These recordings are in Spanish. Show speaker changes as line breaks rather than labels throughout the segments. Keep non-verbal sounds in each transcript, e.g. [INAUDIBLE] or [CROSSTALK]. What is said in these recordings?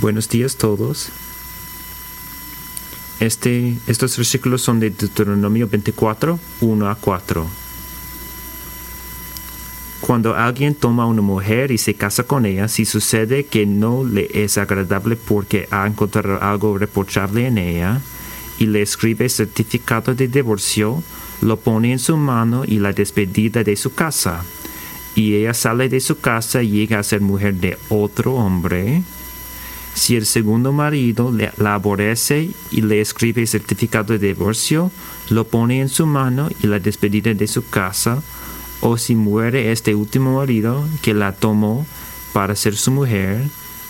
Buenos días todos. Este, estos versículos son de Deuteronomio 24, 1 a 4. Cuando alguien toma a una mujer y se casa con ella, si sucede que no le es agradable porque ha encontrado algo reprochable en ella, y le escribe certificado de divorcio, lo pone en su mano y la despedida de su casa. Y ella sale de su casa y llega a ser mujer de otro hombre. Si el segundo marido la aborrece y le escribe certificado de divorcio, lo pone en su mano y la despedida de su casa. O si muere este último marido que la tomó para ser su mujer,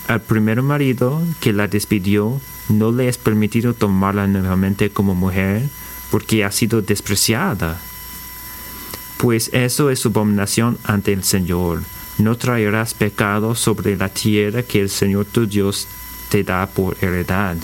al primer marido que la despidió no le es permitido tomarla nuevamente como mujer porque ha sido despreciada. Pues eso es abominación ante el Señor. No traerás pecado sobre la tierra que el Señor tu Dios te da por heredad.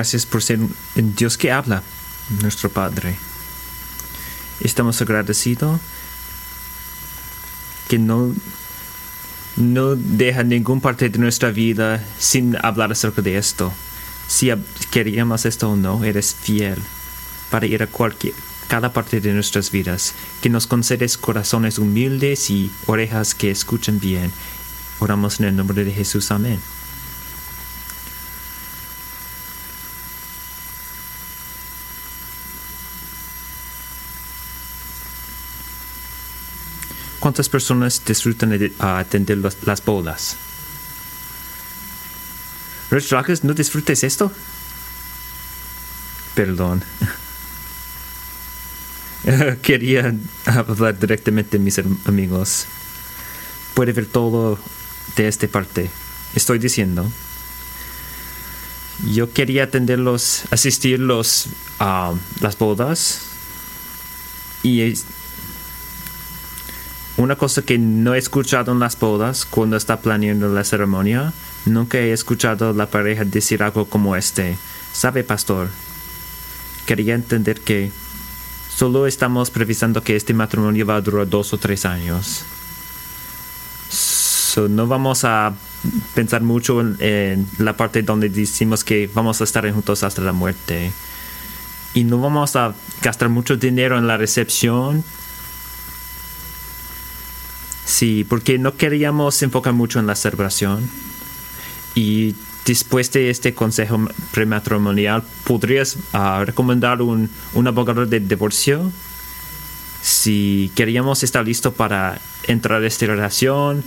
Gracias por ser un Dios que habla, nuestro Padre. Estamos agradecidos que no, no deja ninguna parte de nuestra vida sin hablar acerca de esto. Si queríamos esto o no, eres fiel para ir a cualquier, cada parte de nuestras vidas. Que nos concedes corazones humildes y orejas que escuchen bien. Oramos en el nombre de Jesús. Amén. ¿Cuántas personas disfrutan de atender las bodas? Rich Rockers, ¿no disfrutes esto? Perdón. [LAUGHS] Quería hablar directamente a mis amigos. Puede ver todo de esta parte. Estoy diciendo. Yo quería atenderlos, asistirlos a las bodas. Y una cosa que no he escuchado en las bodas cuando está planeando la ceremonia, nunca he escuchado a la pareja decir algo como este. ¿Sabe, pastor? Quería entender que solo estamos previsando que este matrimonio va a durar dos o tres años. no vamos a pensar mucho en, la parte donde decimos que vamos a estar juntos hasta la muerte. Y no vamos a gastar mucho dinero en la recepción Sí, porque no queríamos enfocar mucho en la celebración. Y después de este consejo prematrimonial, ¿podrías ah, recomendar un, abogado de divorcio? Si queríamos estar listo para entrar a esta relación,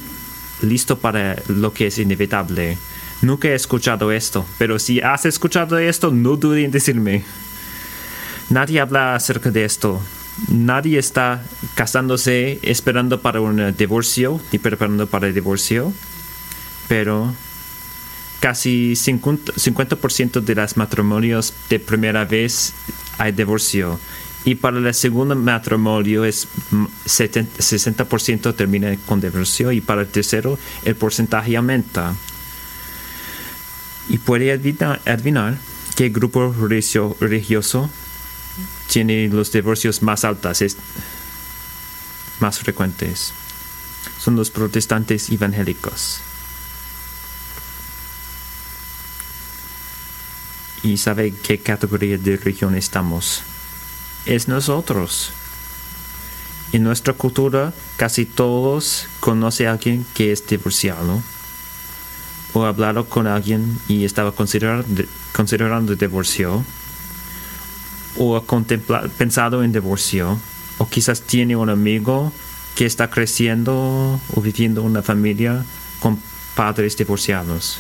listo para lo que es inevitable. Nunca he escuchado esto, pero si has escuchado esto, no dudes en decirme. Nadie habla acerca de esto nadie está casándose esperando para un divorcio ni preparando para el divorcio, pero casi 50%, de los matrimonios de primera vez hay divorcio. Y para el segundo matrimonio es 60% termina con divorcio y para el tercero el porcentaje aumenta. Y puede adivinar, qué grupo religioso tiene los divorcios más altos, más frecuentes. Son los protestantes evangélicos. ¿Y sabe qué categoría de religión estamos? Es nosotros. En nuestra cultura casi todos conocen a alguien que es divorciado o hablado con alguien y estaba considerando, considerando divorcio o ha pensado en divorcio, o quizás tiene un amigo que está creciendo o viviendo una familia con padres divorciados.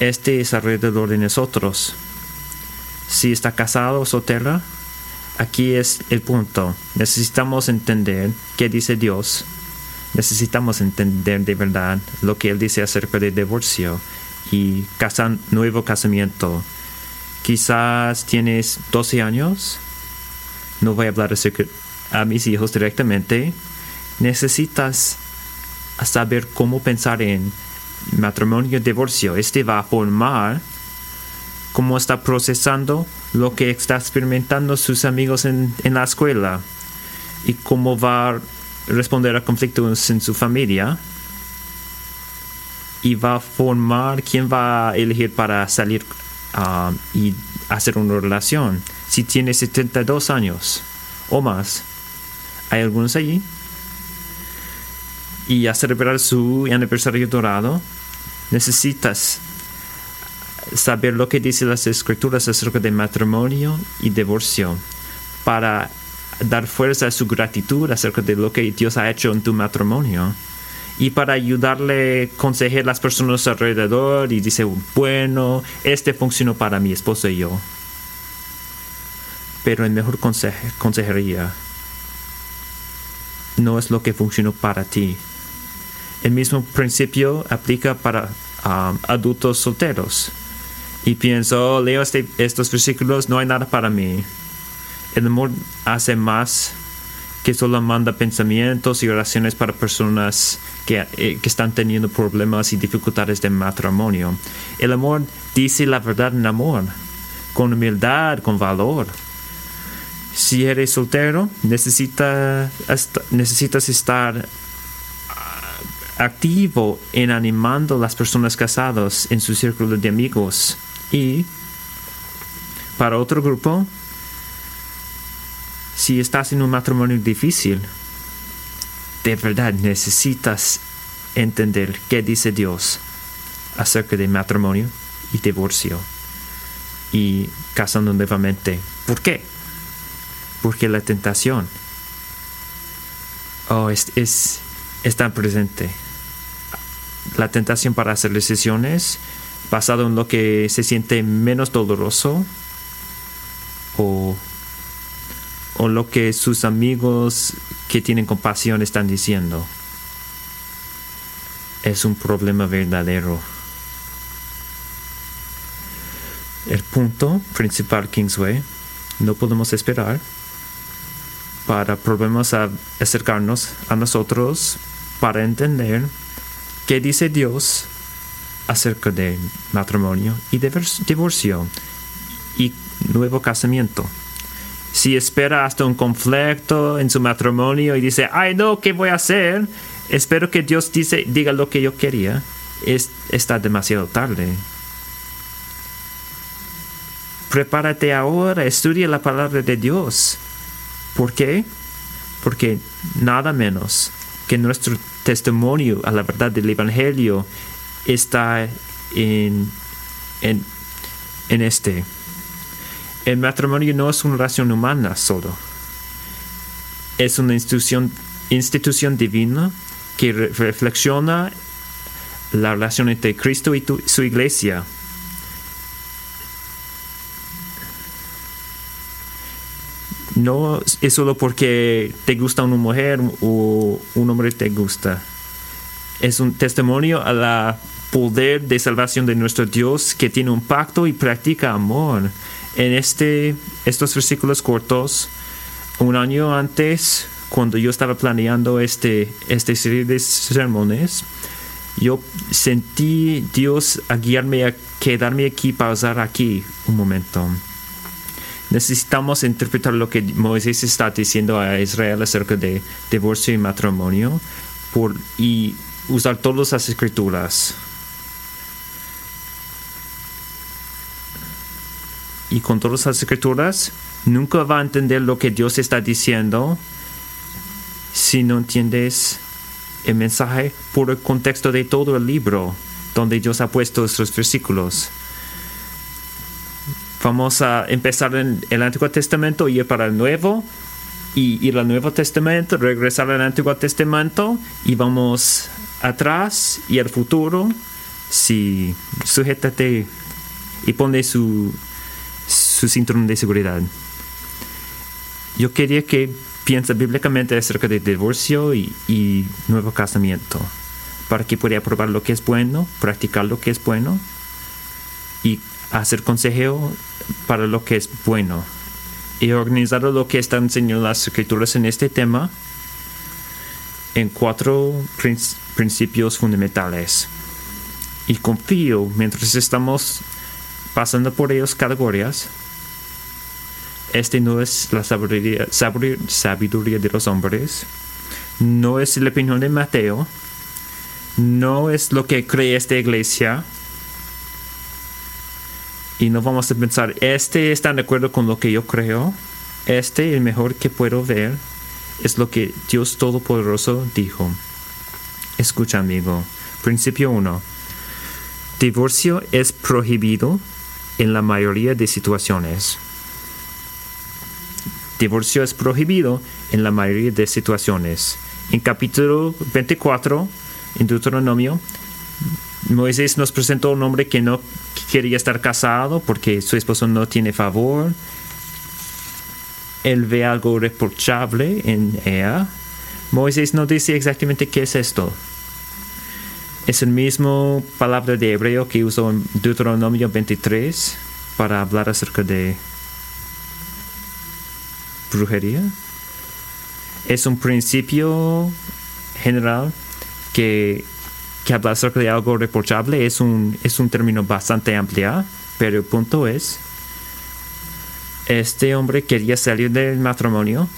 Este es alrededor de nosotros. Si está casado o soltera, aquí es el punto. Necesitamos entender qué dice Dios. Necesitamos entender de verdad lo que Él dice acerca del divorcio y nuevo casamiento Quizás tienes 12 años no voy a hablar acerca a mis hijos directamente, necesitas saber cómo pensar en matrimonio y divorcio. Este va a formar cómo está procesando lo que está experimentando sus amigos en, en la escuela y cómo va a responder a conflictos en su familia y va a formar quién va a elegir para salir um, y hacer una relación. Si tiene 72 años o más, hay algunos allí. Y a celebrar su aniversario dorado, necesitas saber lo que dicen las escrituras acerca de matrimonio y divorcio para dar fuerza a su gratitud acerca de lo que Dios ha hecho en tu matrimonio y para ayudarle a las personas alrededor y dice, bueno, este funcionó para mi esposo y yo. Pero el mejor consejería no es lo que funcionó para ti. El mismo principio aplica para um, adultos solteros. Y pienso, oh, leo este, estos versículos, no hay nada para mí. El amor hace más que solo manda pensamientos y oraciones para personas que, eh, que, están teniendo problemas y dificultades de matrimonio. El amor dice la verdad en amor, con humildad, con valor. Si eres soltero, necesita, necesitas estar ah, activo en animando a las personas casadas en su círculo de amigos. Y para otro grupo, si estás en un matrimonio difícil, de verdad necesitas entender qué dice Dios acerca de matrimonio y divorcio y casando nuevamente. ¿Por qué? Porque la tentación oh, es, es, tan presente. La tentación para hacer decisiones basado en lo que se siente menos doloroso o o lo que sus amigos que tienen compasión están diciendo. Es un problema verdadero. El punto principal Kingsway, no podemos esperar para acercarnos a nosotros para entender qué dice Dios acerca de matrimonio y divorcio y nuevo casamiento si espera hasta un conflicto en su matrimonio y dice, ay no, ¿qué voy a hacer? Espero que Dios dice, diga lo que yo quería. Es, está demasiado tarde. Prepárate ahora, estudia la palabra de Dios. ¿Por qué? Porque nada menos que nuestro testimonio a la verdad del Evangelio está en, en, en este el matrimonio no es una relación humana solo. Es una institución, institución divina que reflexiona la relación entre Cristo y su iglesia. No es solo porque te gusta una mujer o un hombre te gusta. Es un testimonio a la poder de salvación de nuestro Dios que tiene un pacto y practica amor en este, estos versículos cortos, un año antes, cuando yo estaba planeando este, esta serie de sermones, yo sentí Dios guiarme a quedarme aquí, pausar aquí un momento. Necesitamos interpretar lo que Moisés está diciendo a Israel acerca de divorcio y matrimonio por, y usar todas las escrituras y con todas las escrituras, nunca va a entender lo que Dios está diciendo si no entiendes el mensaje por el contexto de todo el libro donde Dios ha puesto estos versículos. Vamos a empezar en el Antiguo Testamento y ir para el Nuevo y ir al Nuevo Testamento, regresar al Antiguo Testamento y vamos atrás y al futuro. Si sujétate y pone su su cinturón de seguridad. Yo quería que piense bíblicamente acerca de divorcio y, nuevo casamiento, para que pueda probar lo que es bueno, practicar lo que es bueno y hacer consejo para lo que es bueno he organizado lo que están enseñando las escrituras en este tema en cuatro prin- principios fundamentales. Y confío, mientras estamos pasando por ellos categorías, este no es la sabiduría, de los hombres, no es la opinión de Mateo, no es lo que cree esta iglesia, y no vamos a pensar, este está de acuerdo con lo que yo creo, este, el mejor que puedo ver, es lo que Dios Todopoderoso dijo. Escucha, amigo. Principio 1. Divorcio es prohibido en la mayoría de situaciones. Divorcio es prohibido en la mayoría de situaciones. En capítulo 24, en Deuteronomio, Moisés nos presentó un hombre que no quería estar casado porque su esposo no tiene favor. Él ve algo reprochable en ella. Moisés no dice exactamente qué es esto. Es el mismo palabra de hebreo que usó en Deuteronomio 23 para hablar acerca de brujería. Es un principio general que que habla acerca de algo reprochable es un, es un término bastante amplio, pero el punto es, este hombre quería salir del matrimonio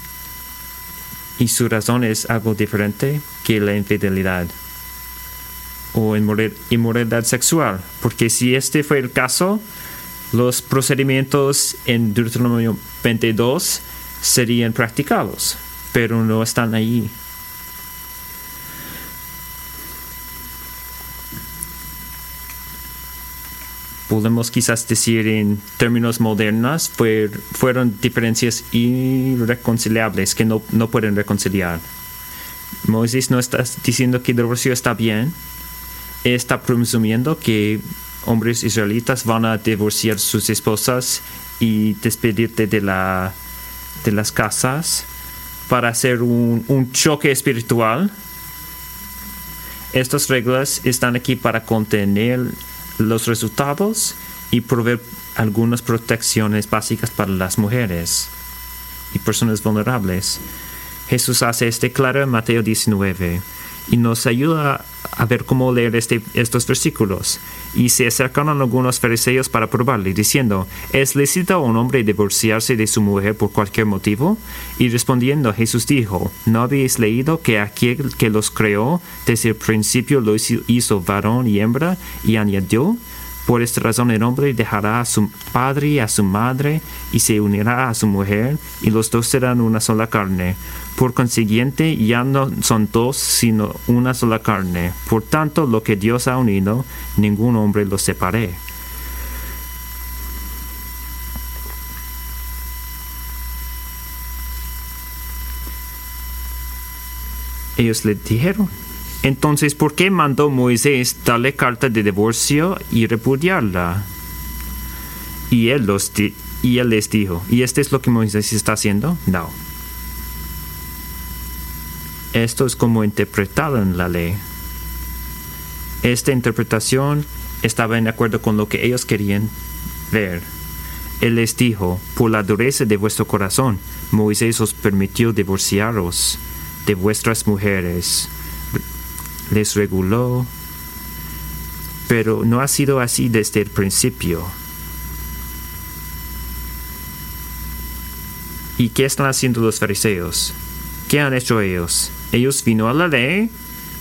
y su razón es algo diferente que la infidelidad o inmora- inmoralidad sexual, porque si este fue el caso, los procedimientos en Deuteronomio 22 serían practicados, pero no están ahí. podemos quizás decir en términos modernos, fue- fueron diferencias irreconciliables que no, no pueden reconciliar. Moisés no está diciendo que el divorcio está bien, está presumiendo que hombres israelitas van a divorciar sus esposas y despedirte de, la, de las casas para hacer un, un choque espiritual. Estas reglas están aquí para contener los resultados y proveer algunas protecciones básicas para las mujeres y personas vulnerables. Jesús hace este claro en Mateo 19 y nos ayuda a ver cómo leer este- estos versículos. Y se acercaron algunos fariseos para probarle, diciendo, ¿es lícito a un hombre divorciarse de su mujer por cualquier motivo? Y respondiendo Jesús dijo, ¿no habéis leído que aquel que los creó desde el principio los hizo- hizo varón y hembra y añadió? Por esta razón el hombre dejará a su padre y a su madre y se unirá a su mujer y los dos serán una sola carne. Por consiguiente ya no son dos sino una sola carne. Por tanto lo que Dios ha unido, ningún hombre lo separe. Ellos le dijeron, entonces, ¿por qué mandó Moisés darle carta de divorcio y repudiarla? Y él, los y él les dijo, ¿y este es lo que Moisés está haciendo? No. Esto es como interpretaron la ley. Esta interpretación estaba en acuerdo con lo que ellos querían ver. Él les dijo, por la dureza de vuestro corazón, Moisés os permitió divorciaros de vuestras mujeres les reguló, pero no ha sido así desde el principio. ¿Y qué están haciendo los fariseos? ¿Qué han hecho ellos? Ellos vino a la ley,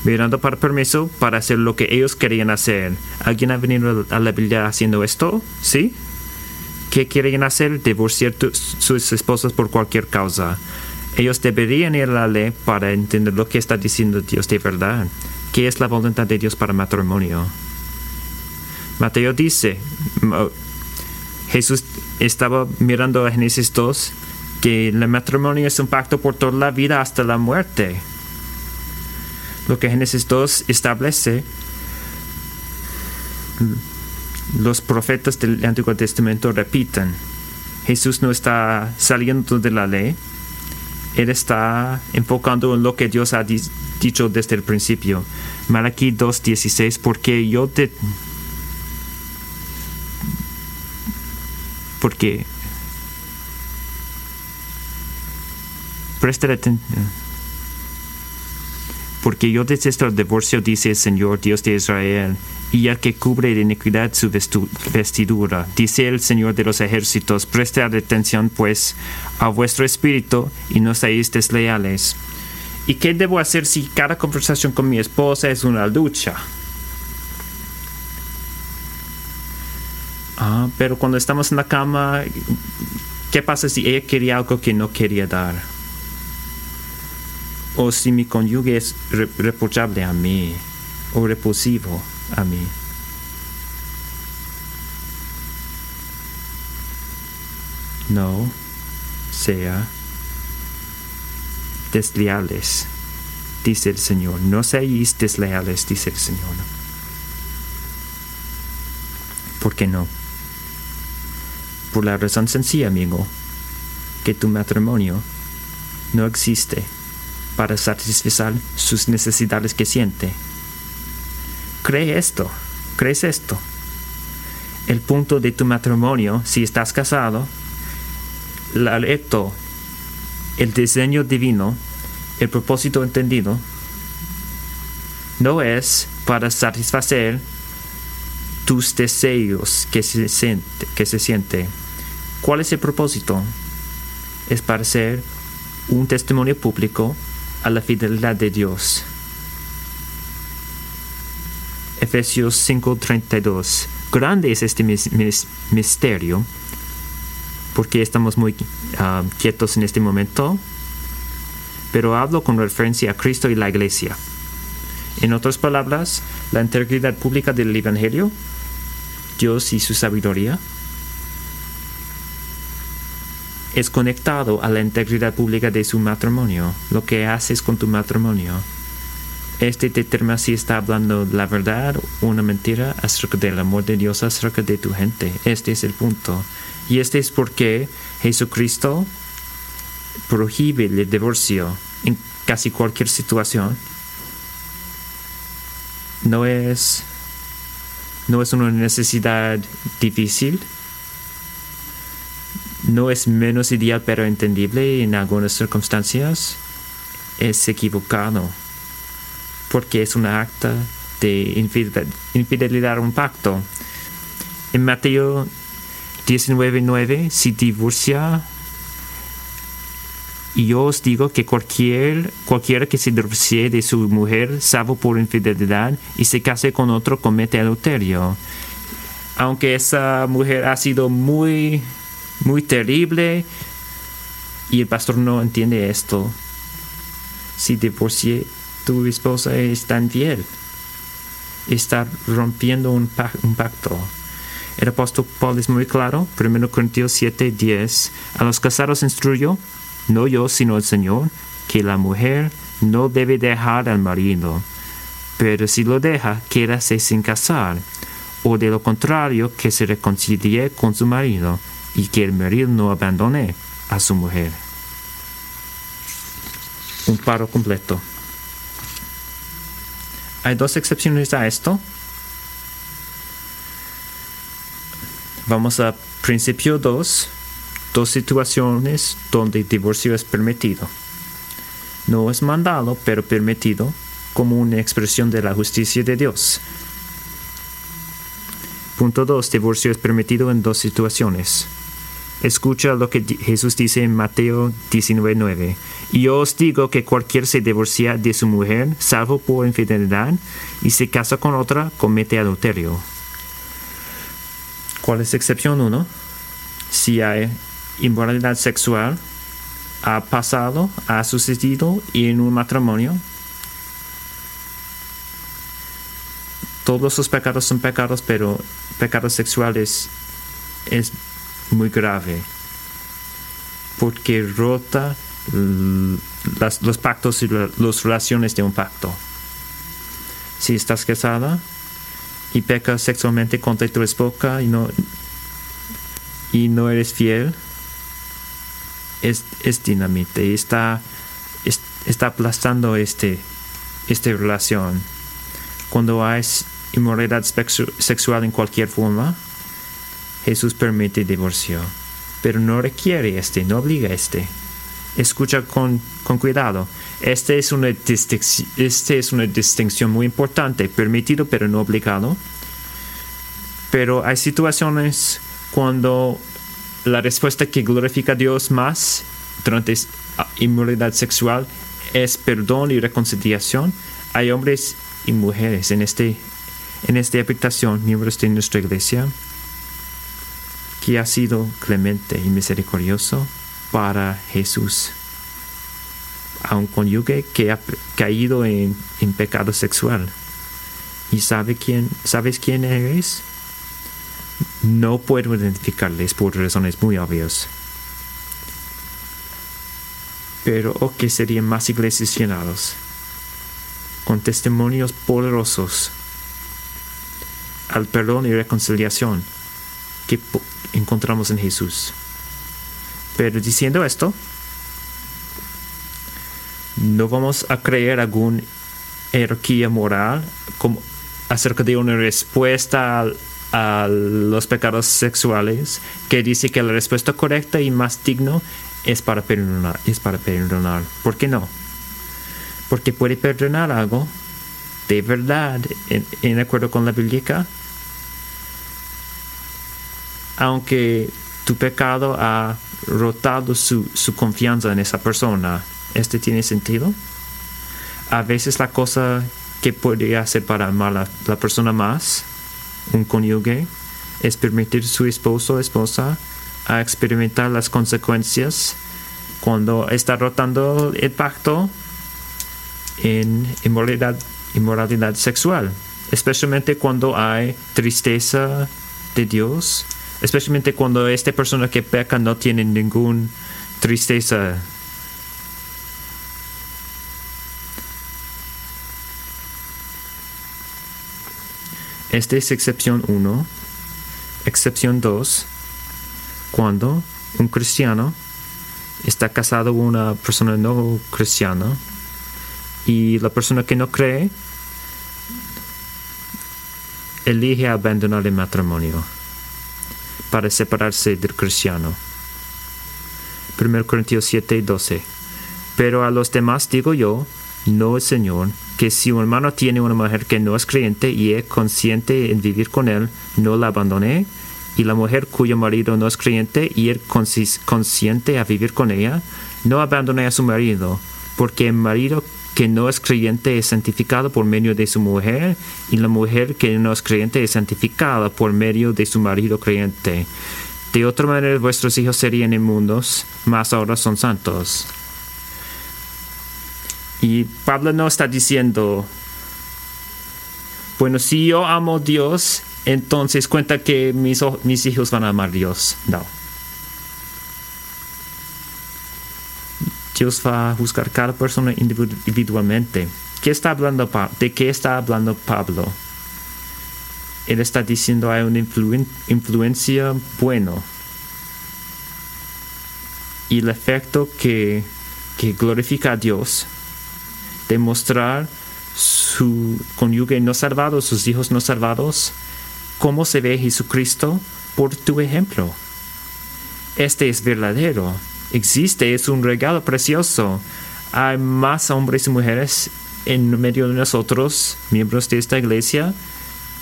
mirando para permiso para hacer lo que ellos querían hacer. ¿Alguien ha venido a la Biblia haciendo esto? ¿Sí? ¿Qué quieren hacer? Divorciar sus esposas por cualquier causa. Ellos deberían ir a la ley para entender lo que está diciendo Dios de verdad. ¿Qué es la voluntad de Dios para matrimonio? Mateo dice, Jesús estaba mirando a Génesis 2 que el matrimonio es un pacto por toda la vida hasta la muerte. Lo que Génesis 2 establece, los profetas del Antiguo Testamento repiten. Jesús no está saliendo de la ley, él está enfocando en lo que Dios ha di- dicho desde el principio. Malaquí 2.16, porque yo te... Porque presta atención. Porque yo detesto el divorcio, dice el Señor Dios de Israel, y el que cubre de iniquidad su vestidura. Dice el Señor de los ejércitos, prestad atención pues a vuestro espíritu y no seáis desleales. ¿Y qué debo hacer si cada conversación con mi esposa es una lucha? Ah, pero cuando estamos en la cama, ¿qué pasa si ella quería algo que no quería dar? O si mi cónyuge es reprochable a mí o repulsivo a mí. No sea desleales, dice el Señor. No seáis desleales, dice el Señor. ¿Por qué no? Por la razón sencilla, amigo, que tu matrimonio no existe para satisfacer sus necesidades que siente cree esto, crees esto. El punto de tu matrimonio, si estás casado, la el diseño divino, el propósito entendido, no es para satisfacer tus deseos que se siente, que se siente. ¿Cuál es el propósito? Es para ser un testimonio público a la fidelidad de Dios. Efesios 5:32. Grande es este misterio, porque estamos muy ah, quietos en este momento, pero hablo con referencia a Cristo y la iglesia. En otras palabras, la integridad pública del Evangelio, Dios y su sabiduría, es conectado a la integridad pública de su matrimonio, lo que haces con tu matrimonio este determina si está hablando la verdad o una mentira acerca del amor de Dios acerca de tu gente. Este es el punto. Y este es porque Jesucristo prohíbe el divorcio en casi cualquier situación. No es, no es una necesidad difícil. No es menos ideal pero entendible en algunas circunstancias. Es equivocado porque es una acta de infidelidad a un pacto. En Mateo 19:9, si divorcia, y yo os digo que cualquier, cualquiera que se divorcie de su mujer, salvo por infidelidad, y se case con otro, comete adulterio. Aunque esa mujer ha sido muy, muy terrible, y el pastor no entiende esto, si divorcie tu esposa es tan fiel. Está rompiendo un, pacto. El apóstol Paul es muy claro, 1 Corintios 7, 10. A los casados instruyo, no yo, sino el Señor, que la mujer no debe dejar al marido. Pero si lo deja, quédase sin casar. O de lo contrario, que se reconcilie con su marido y que el marido no abandone a su mujer. Un paro completo. Hay dos excepciones a esto. Vamos a principio 2. Dos situaciones donde el divorcio es permitido. No es mandado, pero permitido como una expresión de la justicia de Dios. Punto 2. Divorcio es permitido en dos situaciones. Escucha lo que Jesús dice en Mateo 19:9. Y yo os digo que cualquier se divorcia de su mujer, salvo por infidelidad, y se casa con otra, comete adulterio. ¿Cuál es excepción 1? Si hay inmoralidad sexual, ha pasado, ha sucedido en un matrimonio, todos los pecados son pecados, pero pecados sexuales es muy grave porque rota los pactos y las relaciones de un pacto. Si estás casada y pecas sexualmente contra tu esposa y no, y no eres fiel, es, es dinamite, está, está aplastando este, esta relación. Cuando hay inmoralidad sexual en cualquier forma, Jesús permite divorcio, pero no requiere este, no obliga este. Escucha con, con cuidado. Esta es, una este es una distinción muy importante, permitido pero no obligado. Pero hay situaciones cuando la respuesta que glorifica a Dios más durante inmoralidad sexual es perdón y reconciliación. Hay hombres y mujeres en, este, en esta habitación, miembros de nuestra iglesia, que ha sido clemente y misericordioso para Jesús. A un cónyuge que ha caído en, pecado sexual. ¿Y sabe quién, sabes quién eres? No puedo identificarles por razones muy obvias. Pero o oh, que serían más iglesias llenadas, con testimonios poderosos al perdón y reconciliación que encontramos en Jesús. Pero diciendo esto, no vamos a creer alguna jerarquía moral como acerca de una respuesta a, los pecados sexuales que dice que la respuesta correcta y más digna es para perdonar, es para perdonar. ¿Por qué no? Porque puede perdonar algo de verdad en acuerdo con la Biblia, aunque tu pecado ha rotado su, su, confianza en esa persona. ¿Este tiene sentido? A veces la cosa que podría hacer para amar a la persona más, un cónyuge, es permitir su esposo o esposa a experimentar las consecuencias cuando está rotando el pacto en inmoralidad, inmoralidad sexual, especialmente cuando hay tristeza de Dios especialmente cuando esta persona que peca no tiene ninguna tristeza. Esta es excepción 1. Excepción 2. Cuando un cristiano está casado con una persona no cristiana y la persona que no cree elige abandonar el matrimonio para separarse del cristiano. 1 Corintios 7, 12. Pero a los demás digo yo, no el Señor, que si un hermano tiene una mujer que no es creyente y es consciente en vivir con él, no la abandone, y la mujer cuyo marido no es creyente y es consciente a vivir con ella, no abandone a su marido, porque el marido que no es creyente es santificado por medio de su mujer, y la mujer que no es creyente es santificada por medio de su marido creyente. De otra manera vuestros hijos serían inmundos, mas ahora son santos. Y Pablo no está diciendo, bueno, si yo amo a Dios, entonces cuenta que mis, mis hijos van a amar a Dios. No. Dios va a juzgar cada persona individualmente. ¿Qué está hablando, ¿De qué está hablando Pablo? Él está diciendo hay una influencia bueno. Y el efecto que, que glorifica a Dios, demostrar su cónyuge no salvado, sus hijos no salvados, cómo se ve Jesucristo por tu ejemplo. Este es verdadero existe, es un regalo precioso. Hay más hombres y mujeres en medio de nosotros, miembros de esta iglesia,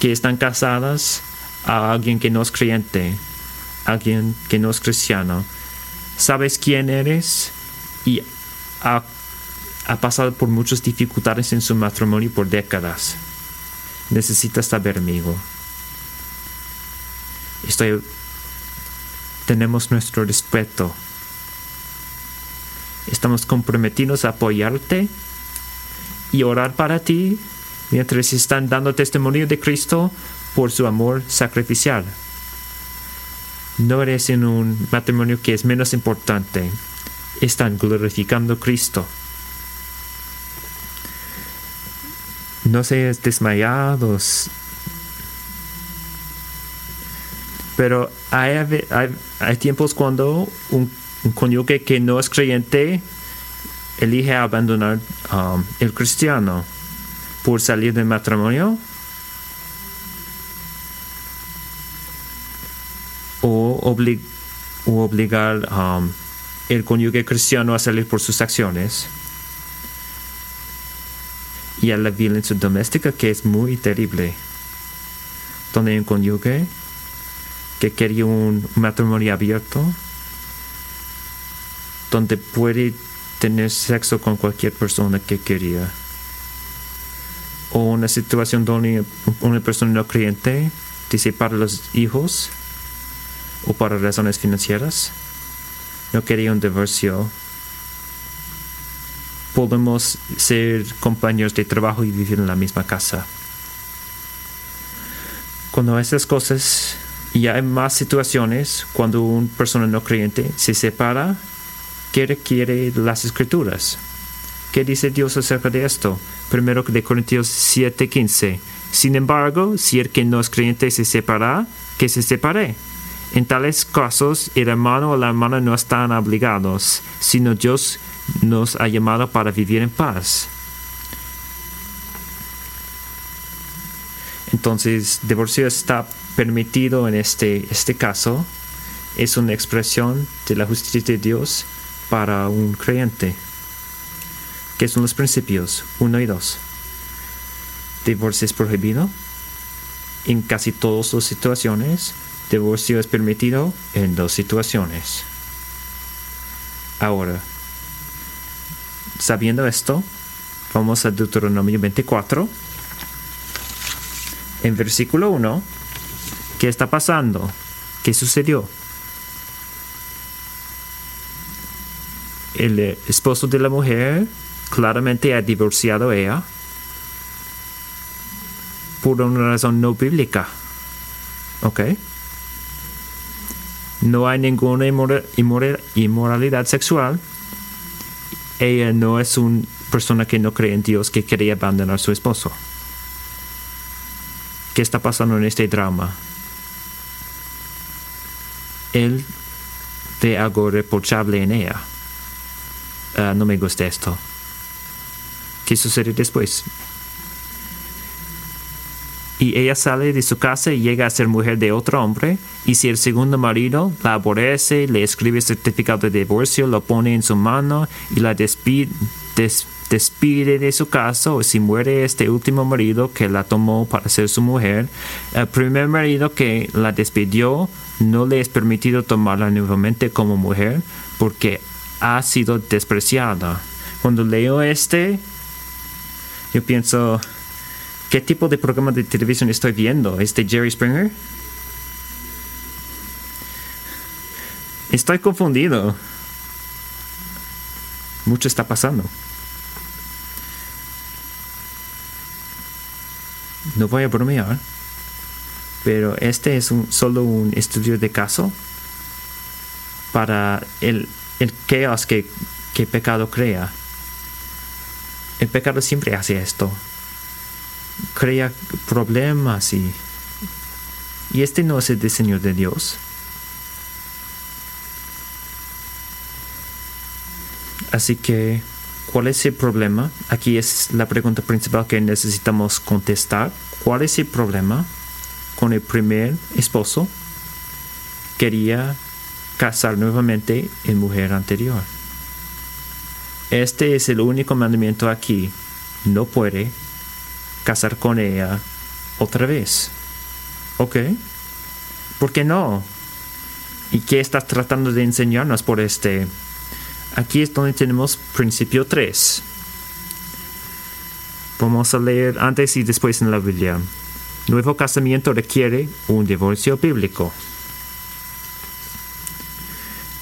que están casadas a alguien que no es creyente, alguien que no es cristiano. Sabes quién eres y ha, pasado por muchas dificultades en su matrimonio por décadas. Necesitas saber, amigo. Estoy, tenemos nuestro respeto Estamos comprometidos a apoyarte y orar para ti mientras están dando testimonio de Cristo por su amor sacrificial. No eres en un matrimonio que es menos importante. Están glorificando a Cristo. No seas desmayados. Pero hay, hay, hay tiempos cuando un un cónyuge que no es creyente elige abandonar um, el cristiano por salir del matrimonio o, obligar um, el cónyuge cristiano a salir por sus acciones y a la violencia doméstica que es muy terrible. Donde un cónyuge que quería un matrimonio abierto, donde puede tener sexo con cualquier persona que quería. O una situación donde una persona no creyente dice para los hijos o para razones financieras no quería un divorcio podemos ser compañeros de trabajo y vivir en la misma casa. Cuando esas cosas y hay más situaciones cuando una persona no creyente se separa, ¿qué requiere las escrituras? ¿Qué dice Dios acerca de esto? Primero de Corintios 7:15. Sin embargo, si el que no es creyente se separa, que se separe. En tales casos, el hermano o la hermana no están obligados, sino Dios nos ha llamado para vivir en paz. Entonces, divorcio está permitido en este, este caso. Es una expresión de la justicia de Dios para un creyente. ¿Qué son los principios? Uno y dos. Divorcio es prohibido en casi todas las situaciones. Divorcio es permitido en dos situaciones. Ahora, sabiendo esto, vamos a Deuteronomio 24. En versículo 1, ¿qué está pasando? ¿Qué sucedió? El esposo de la mujer claramente ha divorciado a ella por una razón no bíblica. ¿Ok? No hay ninguna inmoralidad sexual ella no es una persona que no cree en Dios que quería abandonar a su esposo. ¿Qué está pasando en este drama? Él ve algo reprochable en ella. Ah, no me gusta esto. ¿Qué sucede después? y ella sale de su casa y llega a ser mujer de otro hombre, y si el segundo marido la aborrece, le escribe certificado de divorcio, lo pone en su mano y la despide, despide de su casa, o si muere este último marido que la tomó para ser su mujer, el primer marido que la despidió no le es permitido tomarla nuevamente como mujer porque ha sido despreciada. Cuando leo este, yo pienso, ¿Qué tipo de programa de televisión estoy viendo? ¿Es de Jerry Springer? Estoy confundido. Mucho está pasando. No voy a bromear, pero este es un, solo un estudio de caso para el, el caos que, que pecado crea. El pecado siempre hace esto crea problemas y, y este no es el diseño de Dios. Así que, ¿cuál es el problema? Aquí es la pregunta principal que necesitamos contestar. ¿Cuál es el problema con el primer esposo? Quería casar nuevamente en mujer anterior. Este es el único mandamiento aquí. No puede casar con ella otra vez. ¿Ok? ¿Por qué no? ¿Y qué estás tratando de enseñarnos por este? Aquí es donde tenemos principio 3. Vamos a leer antes y después en la Biblia. Nuevo casamiento requiere un divorcio bíblico.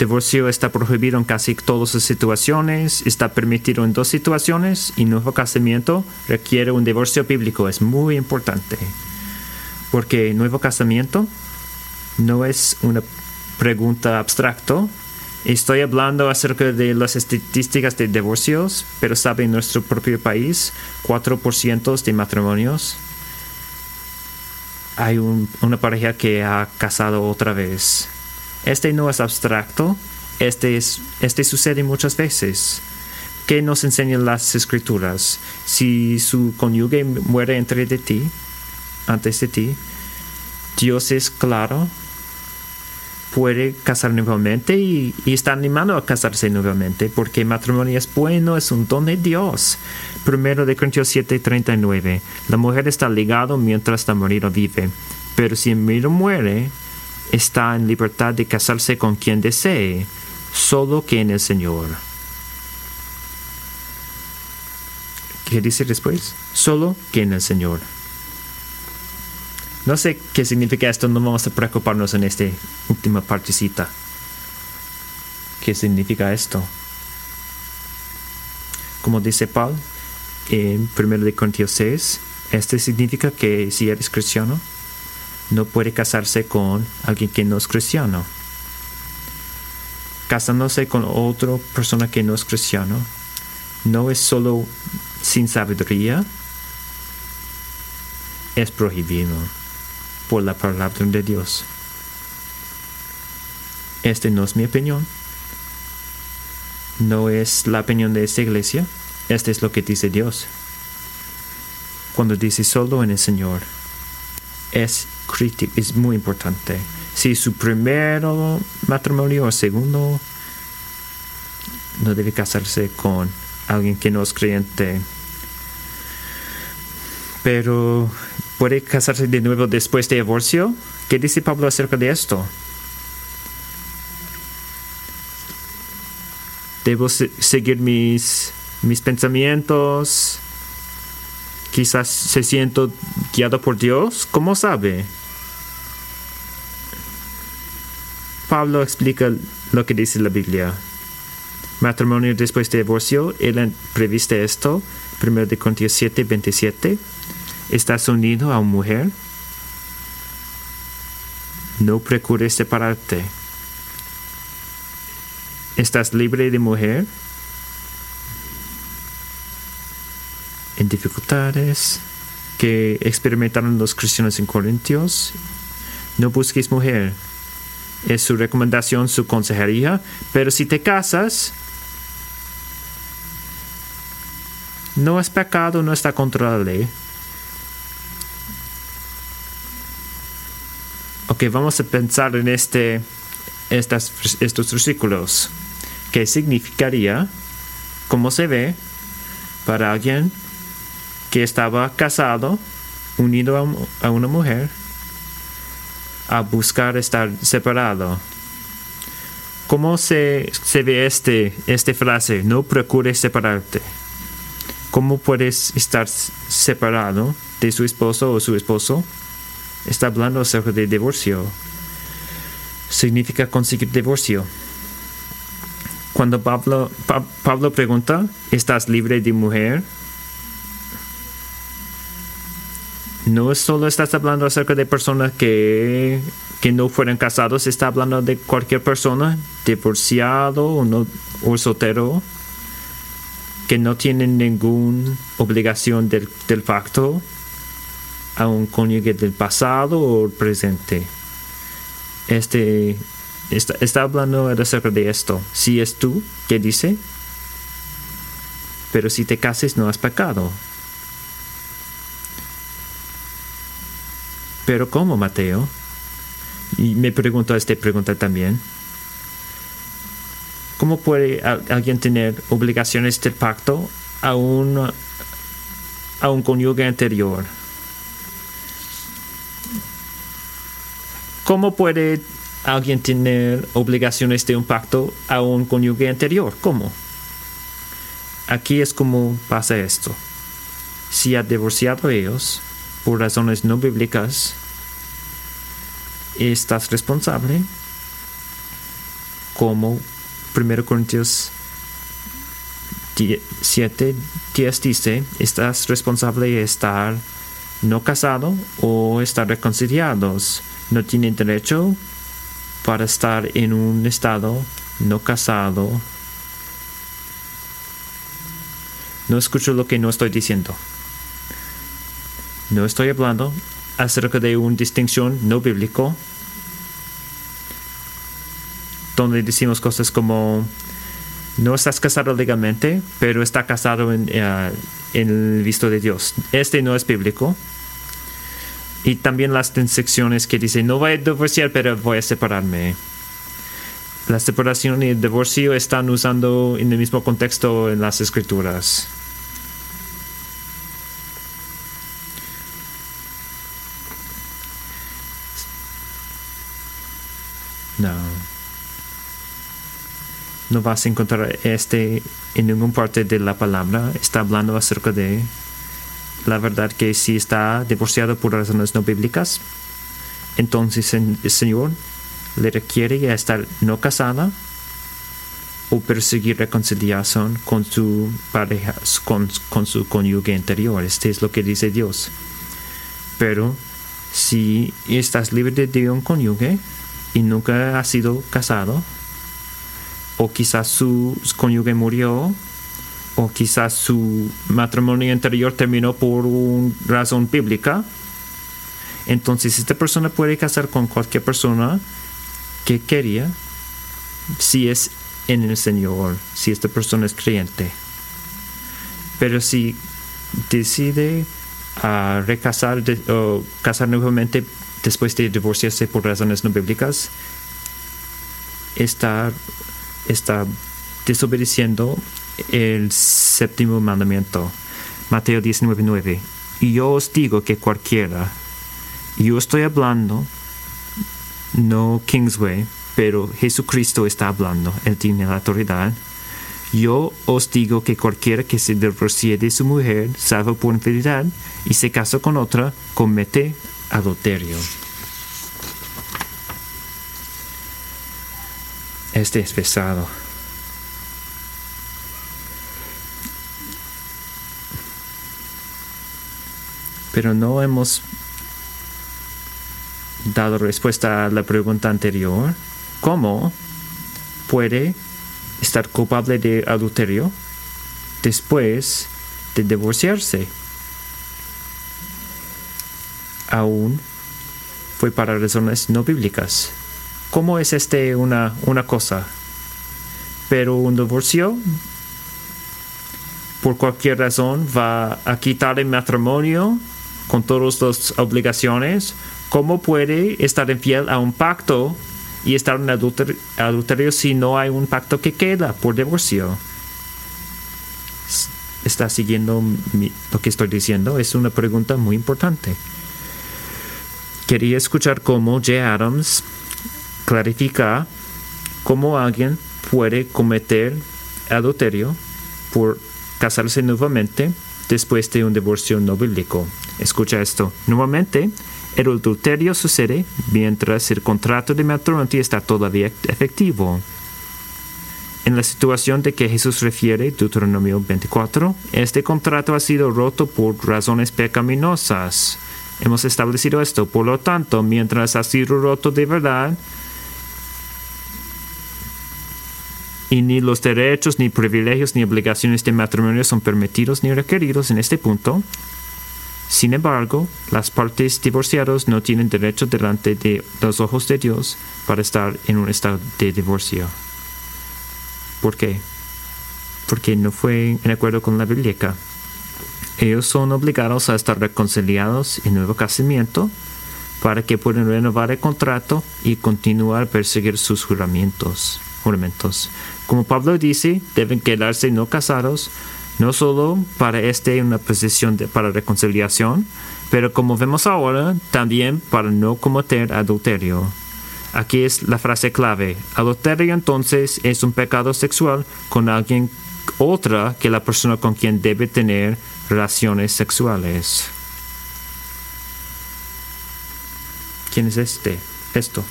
Divorcio está prohibido en casi todas las situaciones, está permitido en dos situaciones y nuevo casamiento requiere un divorcio bíblico. Es muy importante. Porque nuevo casamiento no es una pregunta abstracta. Estoy hablando acerca de las estadísticas de divorcios, pero sabe en nuestro propio país, 4% de matrimonios hay una pareja que ha casado otra vez este no es abstracto, este, es, este sucede muchas veces. ¿Qué nos enseñan las escrituras? Si su cónyuge muere entre de ti, antes de ti, Dios es claro puede casar nuevamente y, y, está animado a casarse nuevamente porque matrimonio es bueno, es un don de Dios. Primero de Corintios 7, 39. La mujer está ligada mientras el marido vive, pero si el marido muere, está en libertad de casarse con quien desee, solo que en el Señor. ¿Qué dice después? Solo que en el Señor. No sé qué significa esto, no vamos a preocuparnos en esta última partecita. ¿Qué significa esto? Como dice Paul en 1 Corintios 6, este significa que si eres cristiano, no puede casarse con alguien que no es cristiano. Casándose con otra persona que no es cristiano no es solo sin sabiduría, es prohibido por la palabra de Dios. Este no es mi opinión. No es la opinión de esta iglesia. Este es lo que dice Dios. Cuando dice solo en el Señor, es crítico, es muy importante. Si su primer matrimonio o segundo, no debe casarse con alguien que no es creyente. Pero puede casarse de nuevo después de divorcio. ¿Qué dice Pablo acerca de esto? Debo seguir mis, mis pensamientos. Quizás se siento guiado por Dios. ¿Cómo sabe? Pablo explica lo que dice la Biblia. Matrimonio después de divorcio, él previste esto, 1 de Corintios 7, 27 estás unido a una mujer, no procures separarte. ¿Estás libre de mujer? En dificultades que experimentaron los cristianos en Corintios, no busques mujer. Es su recomendación, su consejería. Pero si te casas, no es pecado, no está contra la ley. Ok, vamos a pensar en este, estas, estos versículos. ¿Qué significaría? ¿Cómo se ve para alguien que estaba casado, unido a, a una mujer, a buscar estar separado? ¿Cómo se, se ve este, esta frase? No procures separarte. ¿Cómo puedes estar separado de su esposo o su esposo? está hablando acerca de divorcio. Significa conseguir divorcio. Cuando Pablo, Pablo pregunta, ¿estás libre de mujer? No solo estás hablando acerca de personas que, que no fueron casados, está hablando de cualquier persona, divorciado o, no, o soltero, que no tienen ninguna obligación del, del a un cónyuge del pasado o presente. Este está, está hablando acerca de esto. Si es tú, ¿qué dice? Pero si te cases no has pecado. Pero ¿cómo, Mateo? Y me pregunto esta pregunta también. ¿Cómo puede alguien tener obligaciones del pacto a un, a un cónyuge anterior? ¿Cómo puede alguien tener obligaciones de un pacto a un cónyuge anterior? ¿Cómo? Aquí es como pasa esto. Si ha divorciado ellos por razones no bíblicas, estás responsable como 1 Corintios 7, 10 dice, estás responsable de estar no casado o estar reconciliados no tienen derecho para estar en un estado no casado. No escucho lo que no estoy diciendo. No estoy hablando acerca de una distinción no bíblico donde decimos cosas como no estás casado legalmente, pero está casado en, eh, en el visto de Dios. Este no es bíblico. Y también las secciones que dicen, no voy a divorciar, pero voy a separarme. la separación y el divorcio están usando en el mismo contexto en las escrituras. No. No vas a encontrar este en ninguna parte de la palabra. Está hablando acerca de la verdad que si está divorciado por razones no bíblicas, entonces el Señor le requiere estar no casada o perseguir reconciliación con su pareja, con, con su cónyuge anterior. Este es lo que dice Dios. Pero si estás libre de un cónyuge y nunca has sido casado, o quizás su cónyuge murió, o quizás su matrimonio anterior terminó por una razón bíblica, entonces esta persona puede casar con cualquier persona que quería si es en el Señor, si esta persona es creyente. Pero si decide a recasar o casar nuevamente después de divorciarse por razones no bíblicas, está, está desobedeciendo el séptimo mandamiento. Mateo 19:9. Y yo os digo que cualquiera, yo estoy hablando, no Kingsway, pero Jesucristo está hablando, Él tiene la autoridad. Yo os digo que cualquiera que se divorcie de su mujer, salvo por infidelidad, y se casa con otra, comete adulterio. Este es pesado. Pero no hemos dado respuesta a la pregunta anterior. ¿Cómo puede estar culpable de adulterio después de divorciarse? Aún fue para razones no bíblicas. ¿Cómo es este una, una cosa? Pero un divorcio por cualquier razón va a quitar el matrimonio con todas las obligaciones, ¿cómo puede estar infiel a un pacto y estar en adulterio, si no hay un pacto que queda por divorcio? ¿Está siguiendo lo que estoy diciendo? Es una pregunta muy importante. Quería escuchar cómo J. Adams clarifica cómo alguien puede cometer adulterio por casarse nuevamente después de un divorcio no bíblico. Escucha esto. Normalmente, el adulterio sucede mientras el contrato de matrimonio está todavía efectivo. En la situación de que Jesús refiere, Deuteronomio 24, este contrato ha sido roto por razones pecaminosas. Hemos establecido esto. Por lo tanto, mientras ha sido roto de verdad, y ni los derechos, ni privilegios, ni obligaciones de matrimonio son permitidos ni requeridos en este punto. Sin embargo, las partes divorciadas no tienen derecho delante de los ojos de Dios para estar en un estado de divorcio. ¿Por qué? Porque no fue en acuerdo con la Biblia. Ellos son obligados a estar reconciliados en nuevo casamiento para que puedan renovar el contrato y continuar a perseguir sus juramentos. Como Pablo dice, deben quedarse no casados, no solo para este una posición de, para reconciliación, pero como vemos ahora, también para no cometer adulterio. Aquí es la frase clave. Adulterio entonces es un pecado sexual con alguien otra que la persona con quien debe tener relaciones sexuales. ¿Quién es este? Esto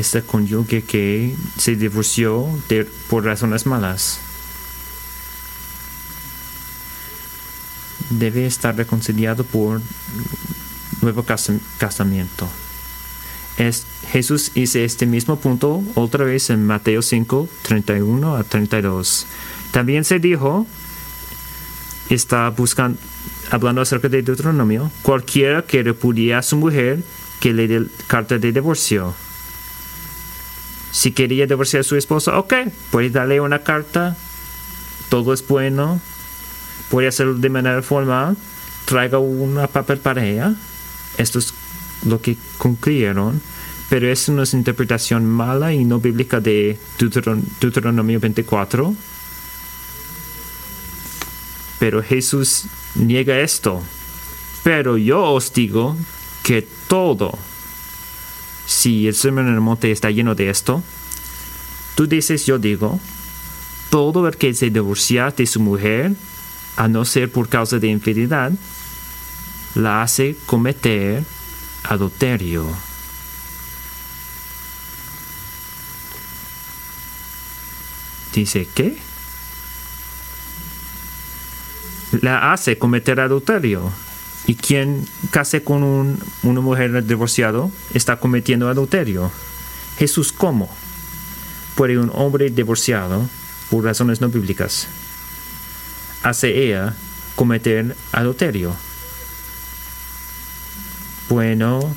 este cónyuge que se divorció por razones malas. Debe estar reconciliado por nuevo casamiento. Es, Jesús dice este mismo punto otra vez en Mateo 5, 31 a 32. También se dijo, está buscando, hablando acerca de Deuteronomio, cualquiera que repudia a su mujer que le dé carta de divorcio si quería divorciar a su esposa, ok, puede darle una carta, todo es bueno, puede hacerlo de manera formal, traiga un papel para ella. Esto es lo que concluyeron. pero es una interpretación mala y no bíblica de Deuteron- Deuteronomio 24. Pero Jesús niega esto. Pero yo os digo que todo, si el sermón en el monte está lleno de esto, tú dices, yo digo, todo el que se divorcia de su mujer, a no ser por causa de infidelidad, la hace cometer adulterio. Dice, ¿qué? La hace cometer adulterio. Y quien case con un- una mujer divorciado está cometiendo adulterio. Jesús, ¿cómo? Puede un hombre divorciado, por razones no bíblicas, hace ella cometer adulterio. Bueno,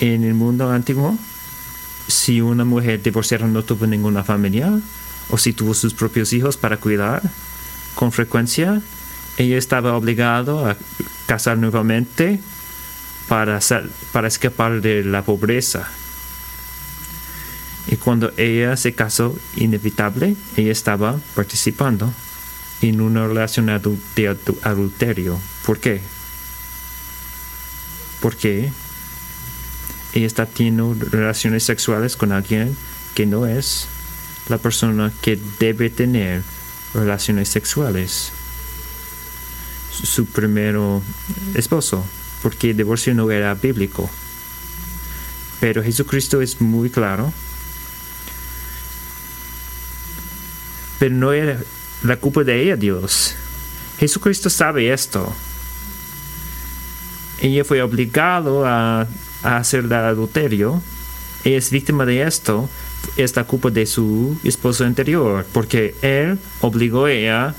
en el mundo antiguo, si una mujer divorciada no tuvo ninguna familia, o si tuvo sus propios hijos para cuidar, con frecuencia, ella estaba obligada a casar nuevamente para, para escapar de la pobreza. Y cuando ella se casó, inevitable, ella estaba participando en una relación de adu- adulterio. ¿Por qué? Porque ella está teniendo relaciones sexuales con alguien que no es la persona que debe tener relaciones sexuales. Su- primer esposo, porque el divorcio no era bíblico. Pero Jesucristo es muy claro. Pero no era la culpa de ella, Dios. Jesucristo sabe esto. Ella fue obligado a, hacer el adulterio. Es víctima de esto. Es la culpa de su esposo anterior, porque él obligó a ella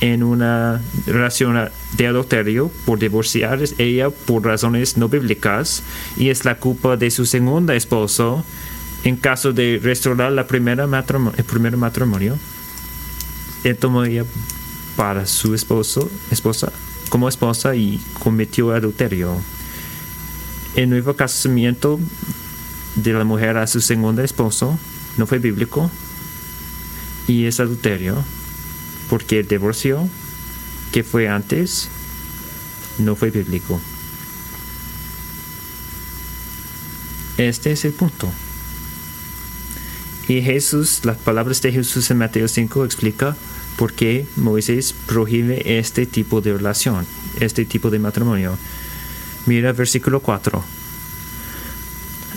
en una relación de adulterio por divorciar ella por razones no bíblicas y es la culpa de su segundo esposo en caso de restaurar la primera el primer matrimonio. Él tomó ella para su esposo, esposa, como esposa y cometió adulterio. El nuevo casamiento de la mujer a su segundo esposo no fue bíblico y es adulterio porque el divorcio que fue antes no fue bíblico. Este es el punto. Y Jesús, las palabras de Jesús en Mateo 5 explica por qué Moisés prohíbe este tipo de relación, este tipo de matrimonio. Mira versículo 4.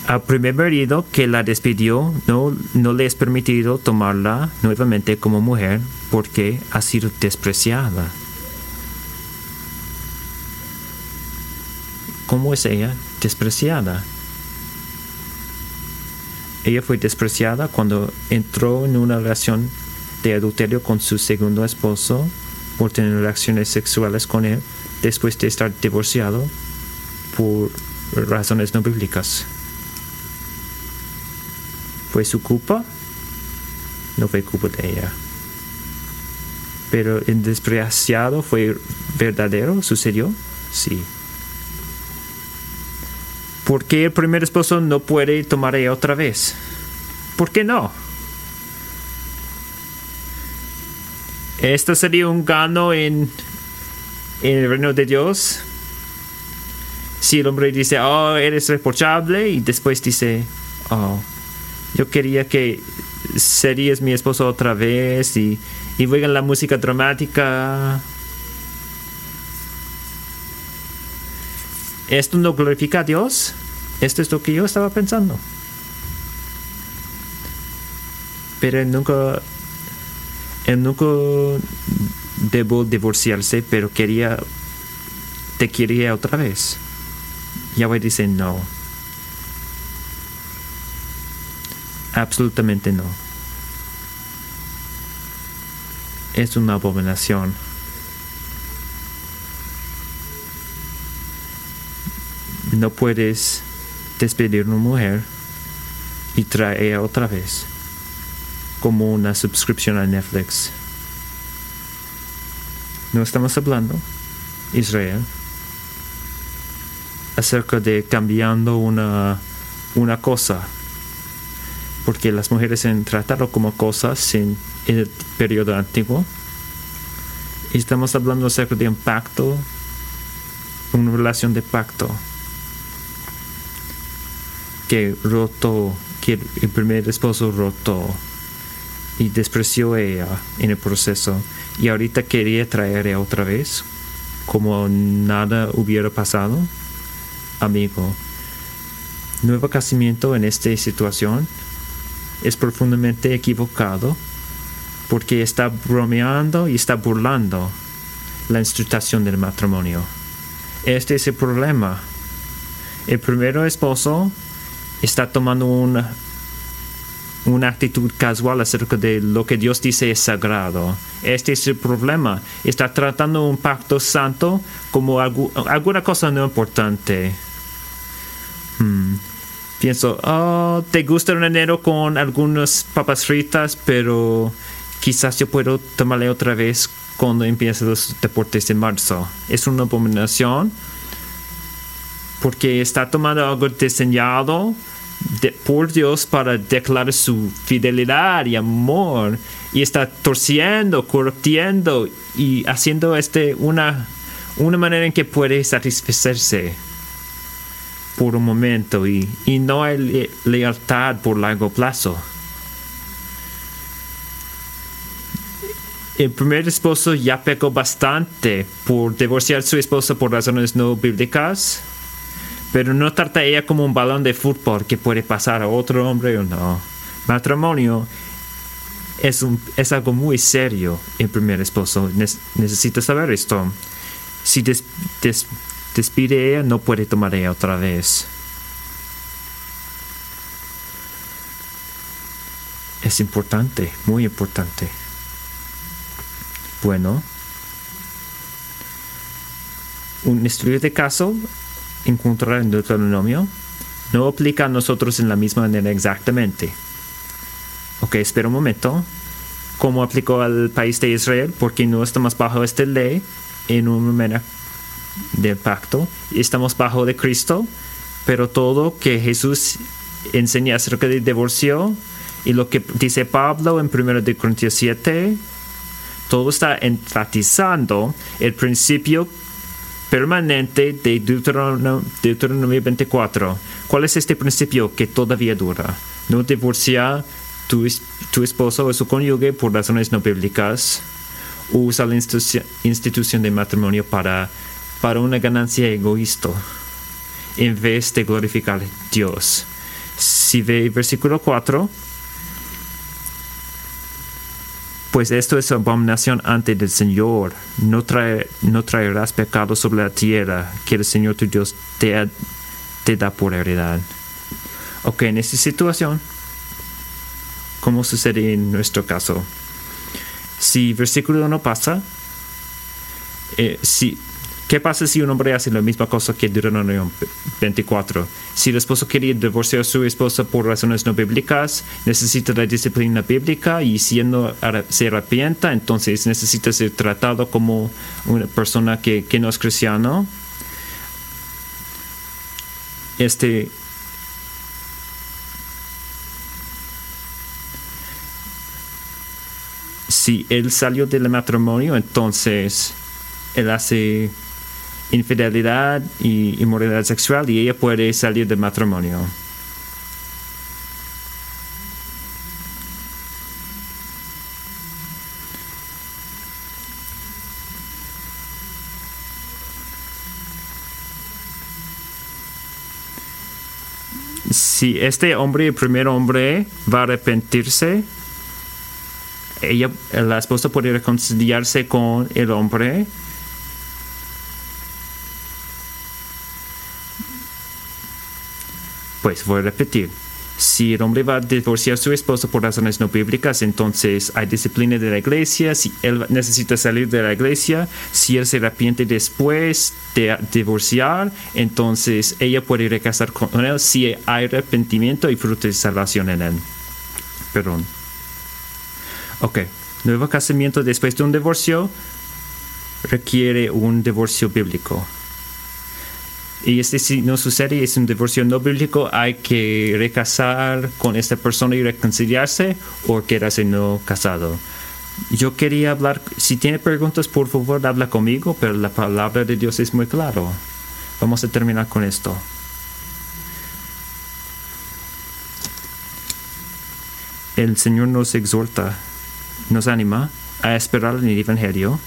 Al primer marido que la despidió no, no le es permitido tomarla nuevamente como mujer porque ha sido despreciada. ¿Cómo es ella despreciada? Ella fue despreciada cuando entró en una relación de adulterio con su segundo esposo por tener relaciones sexuales con él después de estar divorciado por razones no bíblicas. ¿Fue su culpa? No fue culpa de ella. Pero el despreciado fue verdadero, sucedió, sí. ¿Por qué el primer esposo no puede tomar ella otra vez? ¿Por qué no? Esto sería un gano en, en el reino de Dios. Si el hombre dice, oh, eres reprochable, y después dice, oh, yo quería que serías mi esposo otra vez, y, y la música dramática. ¿Esto no glorifica a Dios? Esto es lo que yo estaba pensando. Pero él nunca, él nunca debo divorciarse, pero quería, te quería otra vez. Yahweh dice no. Absolutamente no. Es una abominación. No puedes despedir una mujer y traerla otra vez como una suscripción a Netflix. No estamos hablando, Israel, acerca de cambiando una una cosa, porque las mujeres han tratado como cosas en el periodo antiguo. Estamos hablando acerca de un pacto, una relación de pacto que roto, que el primer esposo roto y despreció ella en el proceso y ahorita quería traerla otra vez como nada hubiera pasado. Amigo, nuevo casamiento en esta situación es profundamente equivocado porque está bromeando y está burlando la institución del matrimonio. Este es el problema. El primer esposo está tomando una, una actitud casual acerca de lo que Dios dice es sagrado. Este es el problema. Está tratando un pacto santo como alguna cosa no importante. Hmm. Pienso, oh, te gusta un enero con algunas papas fritas, pero quizás yo puedo tomarle otra vez cuando empiecen los deportes de marzo. Es una abominación porque está tomando algo diseñado por Dios para declarar su fidelidad y amor y está torciendo, corruptiendo y haciendo este una, una manera en que puede satisfacerse por un momento y, y no hay lealtad por largo plazo. El primer esposo ya pecó bastante por divorciar a su esposa por razones no bíblicas pero no trata ella como un balón de fútbol que puede pasar a otro hombre o no. Matrimonio es, un, es algo muy serio el primer esposo. necesita saber esto. Si despide ella, no puede tomar ella otra vez. Es importante, muy importante. Bueno, un estudio de caso encontrar en Deuteronomio no aplica a nosotros en la misma manera exactamente. Ok, espera un momento. ¿Cómo aplicó al país de Israel? Porque no estamos bajo esta ley en una manera de pacto. Estamos bajo de Cristo, pero todo que Jesús enseña acerca del divorcio y lo que dice Pablo en 1 Corintios 7, todo está enfatizando el principio permanente de Deuteronomio, 24. ¿Cuál es este principio que todavía dura? No divorciar tu, tu esposo o su cónyuge por razones no bíblicas. Usa la institución de matrimonio para, para una ganancia egoísta en vez de glorificar a Dios. Si ve el versículo 4, pues esto es abominación ante el Señor. No, no traerás pecado sobre la tierra que el Señor tu Dios te, te da por heredad. Ok, en esta situación, ¿cómo sucede en nuestro caso? Si versículo no pasa, eh, si ¿Qué pasa si un hombre hace la misma cosa que Deuteronomio 24? Si el esposo quería divorciar a su esposa por razones no bíblicas, necesita la disciplina bíblica y siendo se arrepienta, entonces necesita ser tratado como una persona que, que no es cristiano. Este si él salió del matrimonio, entonces él hace infidelidad y inmoralidad sexual y ella puede salir del matrimonio. si este hombre, el primer hombre, va a arrepentirse, ella, la esposa puede reconciliarse con el hombre Pues voy a repetir. Si el hombre va a divorciar a su esposa por razones no bíblicas, entonces hay disciplina de la iglesia. Si él necesita salir de la iglesia, si él se arrepiente después de divorciar, entonces ella puede recasar con él si hay arrepentimiento y fruto de salvación en él. Perdón. Ok. Nuevo casamiento después de un divorcio requiere un divorcio bíblico Y este si no sucede, es un divorcio no bíblico, hay que recasar con esta persona y reconciliarse o quedarse no casado. Yo quería hablar, si tiene preguntas, por favor, habla conmigo, pero la palabra de Dios es muy claro. Vamos a terminar con esto. El Señor nos exhorta, nos anima a esperar en el Evangelio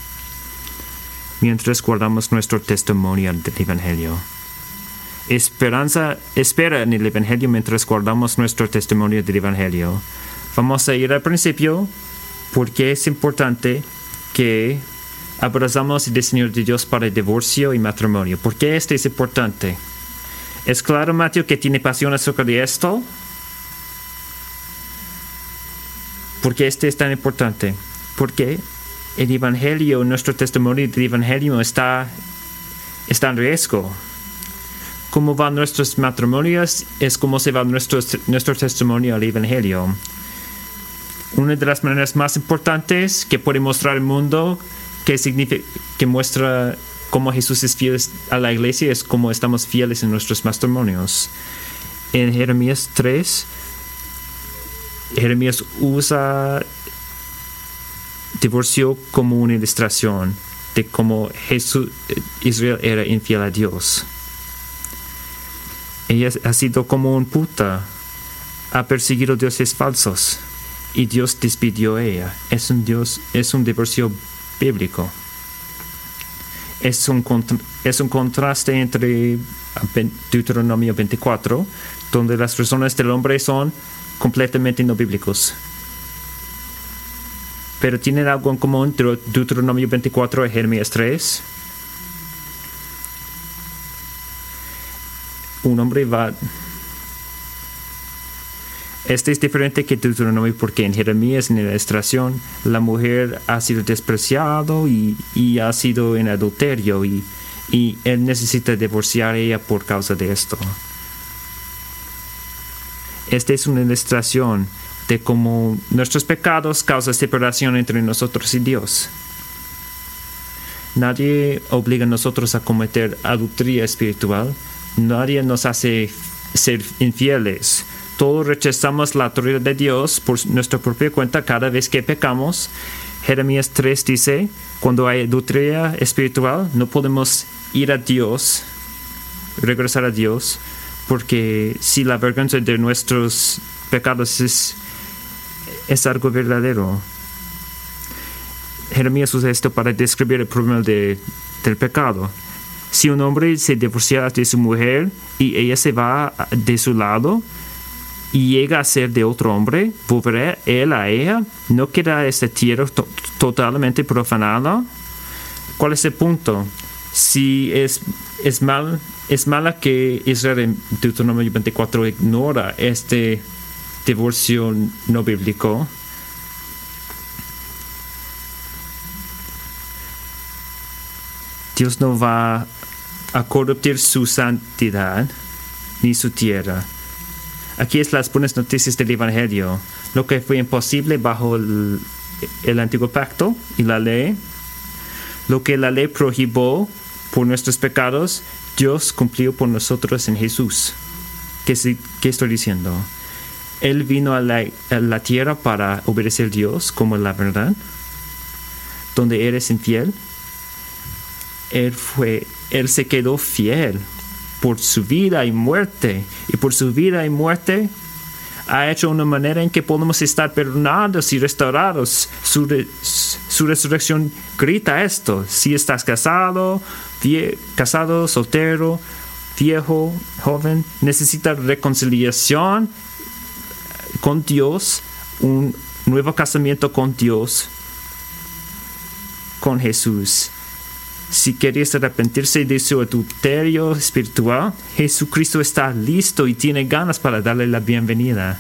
mientras guardamos nuestro testimonio del Evangelio. Esperanza, espera en el Evangelio mientras guardamos nuestro testimonio del Evangelio. Vamos a ir al principio porque es importante que abrazamos el diseño de Dios para el divorcio y matrimonio. ¿Por qué esto es importante? ¿Es claro, Mateo, que tiene pasión acerca de esto? ¿Por qué este es tan importante? Porque el Evangelio, nuestro testimonio del Evangelio está, está en riesgo. Cómo van nuestros matrimonios es como se va nuestro, nuestro testimonio al Evangelio. Una de las maneras más importantes que puede mostrar al mundo que, que muestra cómo Jesús es fiel a la iglesia es cómo estamos fieles en nuestros matrimonios. En Jeremías 3, Jeremías usa divorcio como una ilustración de cómo Jesús, Israel era infiel a Dios. Ella ha sido como un puta, ha perseguido dioses falsos y Dios despidió a ella. Es un Dios, es un divorcio bíblico. Es un, es un contraste entre Deuteronomio 24, donde las razones del hombre son completamente no bíblicos. Pero tienen algo en común Deuteronomio 24 y Jeremías 3. Un hombre va... Este es diferente que Deuteronomio porque en Jeremías, en la ilustración, la mujer ha sido despreciado y, y ha sido en adulterio y, y él necesita divorciar a ella por causa de esto. Esta es una ilustración de cómo nuestros pecados causan separación entre nosotros y Dios. Nadie obliga a nosotros a cometer adultería espiritual. Nadie nos hace ser infieles. Todos rechazamos la autoridad de Dios por nuestra propia cuenta cada vez que pecamos. Jeremías 3 dice, cuando hay adultería espiritual, no podemos ir a Dios, regresar a Dios, porque si la vergüenza de nuestros pecados es, es algo verdadero. Jeremías usa esto para describir el problema de, del pecado. Si un hombre se divorcia de su mujer y ella se va de su lado y llega a ser de otro hombre, ¿volverá él a ella? ¿No queda esta tierra totalmente profanada? ¿Cuál es el punto? Si es, mal es mala que Israel en Deuteronomio 24 ignora este divorcio no bíblico. Dios no va a corruptir su santidad ni su tierra. Aquí es las buenas noticias del Evangelio. Lo que fue imposible bajo el, antiguo pacto y la ley, lo que la ley prohibió por nuestros pecados, Dios cumplió por nosotros en Jesús. ¿Qué, estoy diciendo? Él vino a la, tierra para obedecer Dios como la verdad, donde eres infiel. Él, fue, él se quedó fiel por su vida y muerte. Y por su vida y muerte ha hecho una manera en que podemos estar perdonados y restaurados. Su, su resurrección grita esto. Si estás casado, casado, soltero, viejo, joven, necesita reconciliación con Dios, un nuevo casamiento con Dios, con Jesús. Si quieres arrepentirse de su adulterio espiritual, Jesucristo está listo y tiene ganas para darle la bienvenida.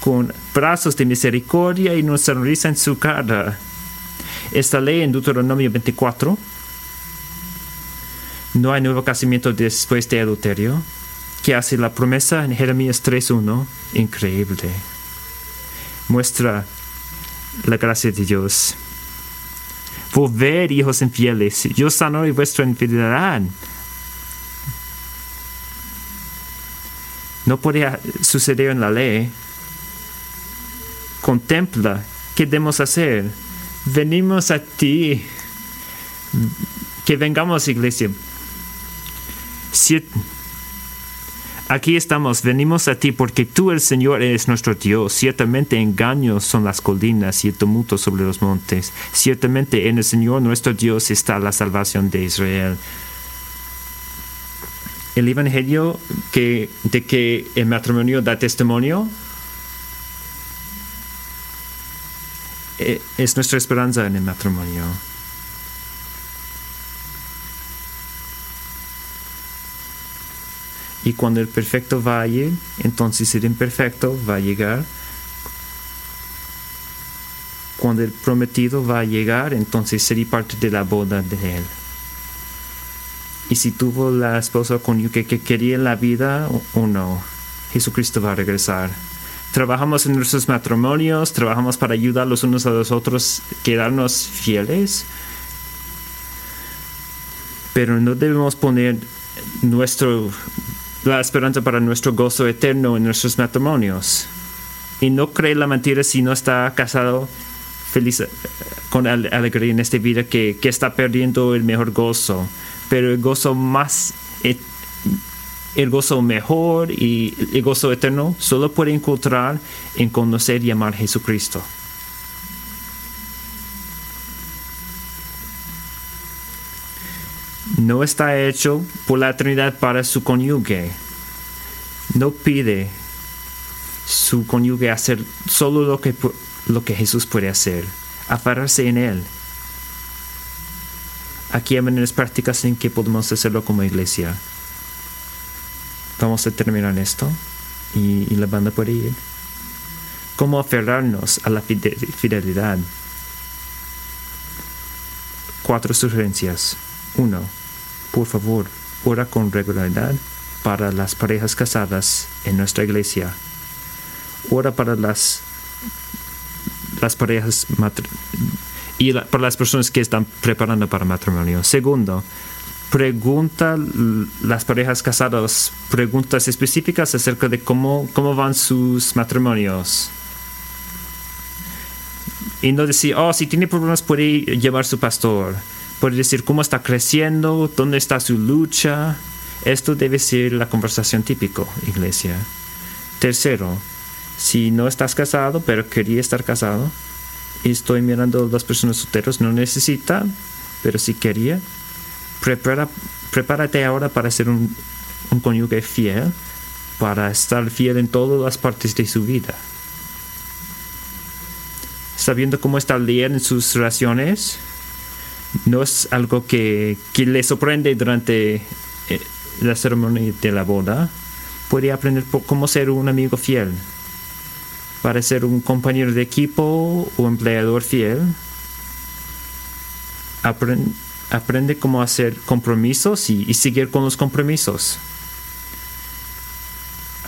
Con brazos de misericordia y una sonrisa en su cara. Esta ley en Deuteronomio 24 no hay nuevo casamiento después de adulterio, que hace la promesa en Jeremías 3.1 increíble. Muestra la gracia de Dios. Volver, hijos infieles, yo sanaré vuestra infidelidad. No podía suceder en la ley. Contempla, ¿qué debemos hacer? Venimos a ti. Que vengamos, iglesia. Siete Aquí estamos, venimos a ti porque tú, el Señor, eres nuestro Dios. Ciertamente engaños son las colinas y el tumulto sobre los montes. Ciertamente en el Señor nuestro Dios está la salvación de Israel. El Evangelio que, de que el matrimonio da testimonio eh, es nuestra esperanza en el matrimonio. Y cuando el perfecto va a ir, entonces el imperfecto va a llegar. Cuando el prometido va a llegar, entonces sería parte de la boda de él. Y si tuvo la esposa cónyuge que quería la vida o no, Jesucristo va a regresar. Trabajamos en nuestros matrimonios, trabajamos para ayudar los unos a los otros, quedarnos fieles. Pero no debemos poner nuestro la esperanza para nuestro gozo eterno en nuestros matrimonios. Y no cree la mentira si no está casado feliz eh, con alegría en esta vida que, que está perdiendo el mejor gozo. Pero el gozo más, el gozo mejor y el gozo eterno solo puede encontrar en conocer y amar a Jesucristo. No está hecho por la Trinidad para su cónyuge. No pide su cónyuge hacer solo lo que, lo que Jesús puede hacer, aferrarse en Él. Aquí hay maneras prácticas en que podemos hacerlo como iglesia. Vamos a terminar esto y, y la banda puede ir. ¿Cómo aferrarnos a la fidelidad? Cuatro sugerencias. Uno, por favor, ora con regularidad para las parejas casadas en nuestra iglesia. Ora para las, las parejas y para las personas que están preparando para matrimonio. Segundo, pregunta las parejas casadas preguntas específicas acerca de cómo, cómo van sus matrimonios. Y no decir, oh, si tiene problemas puede llamar a su pastor puede decir cómo está creciendo, dónde está su lucha. Esto debe ser la conversación típico, iglesia. Tercero, si no estás casado, pero quería estar casado, y estoy mirando a las personas solteras, no necesita, pero si quería, prepárate ahora para ser un, un cónyuge fiel, para estar fiel en todas las partes de su vida. Sabiendo cómo está bien en sus relaciones, no es algo que, le sorprende durante eh, la ceremonia de la boda. Puede aprender cómo ser un amigo fiel, para ser un compañero de equipo o empleador fiel. Aprende, cómo hacer compromisos y, y seguir con los compromisos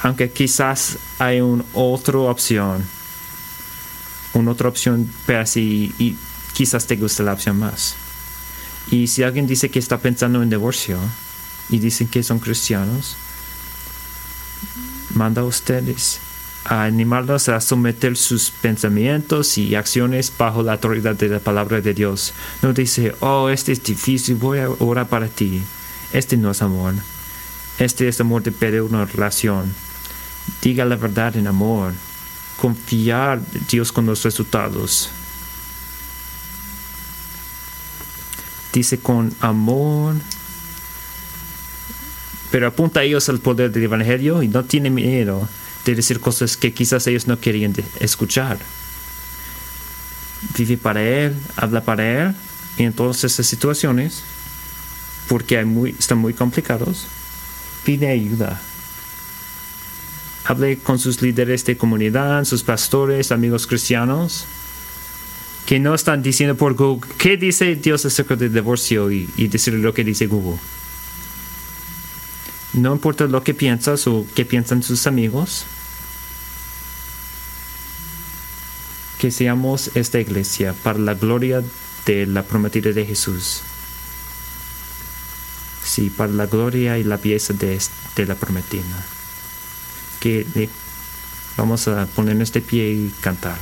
aunque quizás hay una otra opción, una otra opción, pero si y quizás te guste la opción más. Y si alguien dice que está pensando en divorcio y dicen que son cristianos, manda a ustedes a animarlos a someter sus pensamientos y acciones bajo la autoridad de la palabra de Dios. No dice, oh, este es difícil, voy a orar para ti. Este no es amor. Este es amor de pedir una relación. Diga la verdad en amor. Confiar Dios con los resultados. Dice con amor, pero apunta a ellos al poder del Evangelio y no tiene miedo de decir cosas que quizás ellos no querían escuchar. Vive para Él, habla para Él, y en todas esas situaciones, porque están muy complicados, pide ayuda. Hable con sus líderes de comunidad, sus pastores, amigos cristianos, que no están diciendo por Google qué dice Dios acerca del divorcio y, decir lo que dice Google. No importa lo que piensas o qué piensan sus amigos, que seamos esta iglesia para la gloria de la prometida de Jesús. Sí, para la gloria y la pieza de, de la prometida. que vamos a ponernos de pie y cantar.